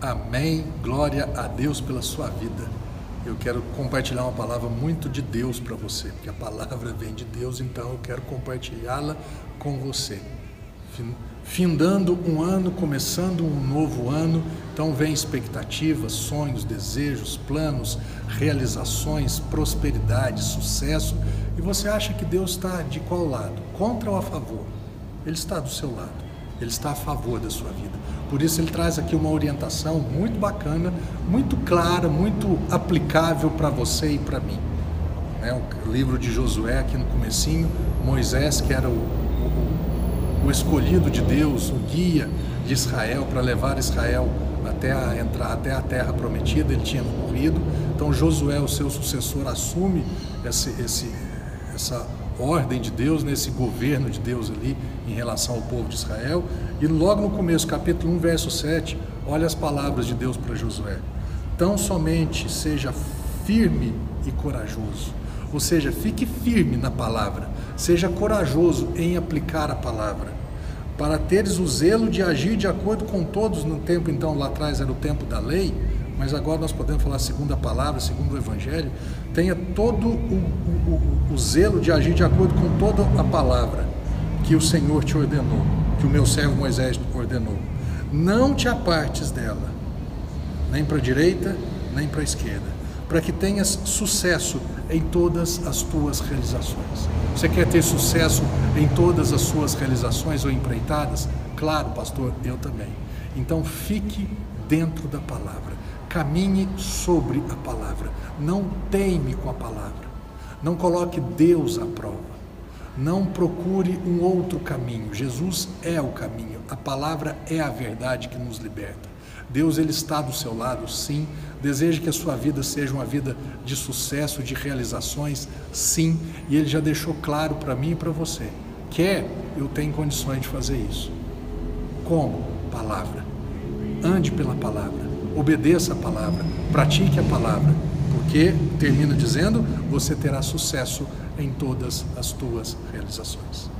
Amém. Glória a Deus pela sua vida. Eu quero compartilhar uma palavra muito de Deus para você, porque a palavra vem de Deus, então eu quero compartilhá-la com você. Findando um ano, começando um novo ano, então vem expectativas, sonhos, desejos, planos, realizações, prosperidade, sucesso, e você acha que Deus está de qual lado? Contra ou a favor? Ele está do seu lado. Ele está a favor da sua vida. Por isso ele traz aqui uma orientação muito bacana, muito clara, muito aplicável para você e para mim. É o livro de Josué aqui no comecinho, Moisés que era o, o, o escolhido de Deus, o guia de Israel para levar Israel até a entrar até a terra prometida, ele tinha morrido. Então Josué, o seu sucessor, assume esse, esse, essa ordem de Deus, nesse governo de Deus ali em relação ao povo de Israel. E logo no começo, capítulo 1, verso 7, olha as palavras de Deus para Josué. Tão somente seja firme e corajoso. Ou seja, fique firme na palavra, seja corajoso em aplicar a palavra, para teres o zelo de agir de acordo com todos. No tempo, então, lá atrás era o tempo da lei, mas agora nós podemos falar segundo a palavra, segundo o Evangelho, tenha todo o, o, o, zelo de agir de acordo com toda a palavra que o Senhor te ordenou, que o meu servo Moisés ordenou. Não te apartes dela, nem para a direita, nem para a esquerda, para que tenhas sucesso em todas as tuas realizações. Você quer ter sucesso em todas as suas realizações ou empreitadas? Claro, pastor, eu também. Então fique dentro da palavra Caminhe sobre a palavra. Não teime com a palavra. Não coloque Deus à prova. Não procure um outro caminho. Jesus é o caminho. A palavra é a verdade que nos liberta. Deus ele está do seu lado, sim. Deseja que a sua vida seja uma vida de sucesso, de realizações, sim. E ele já deixou claro para mim e para você. Quer, eu tenho condições de fazer isso. Como? Palavra. Ande pela palavra obedeça a palavra, pratique a palavra, porque, termina dizendo, você terá sucesso em todas as tuas realizações.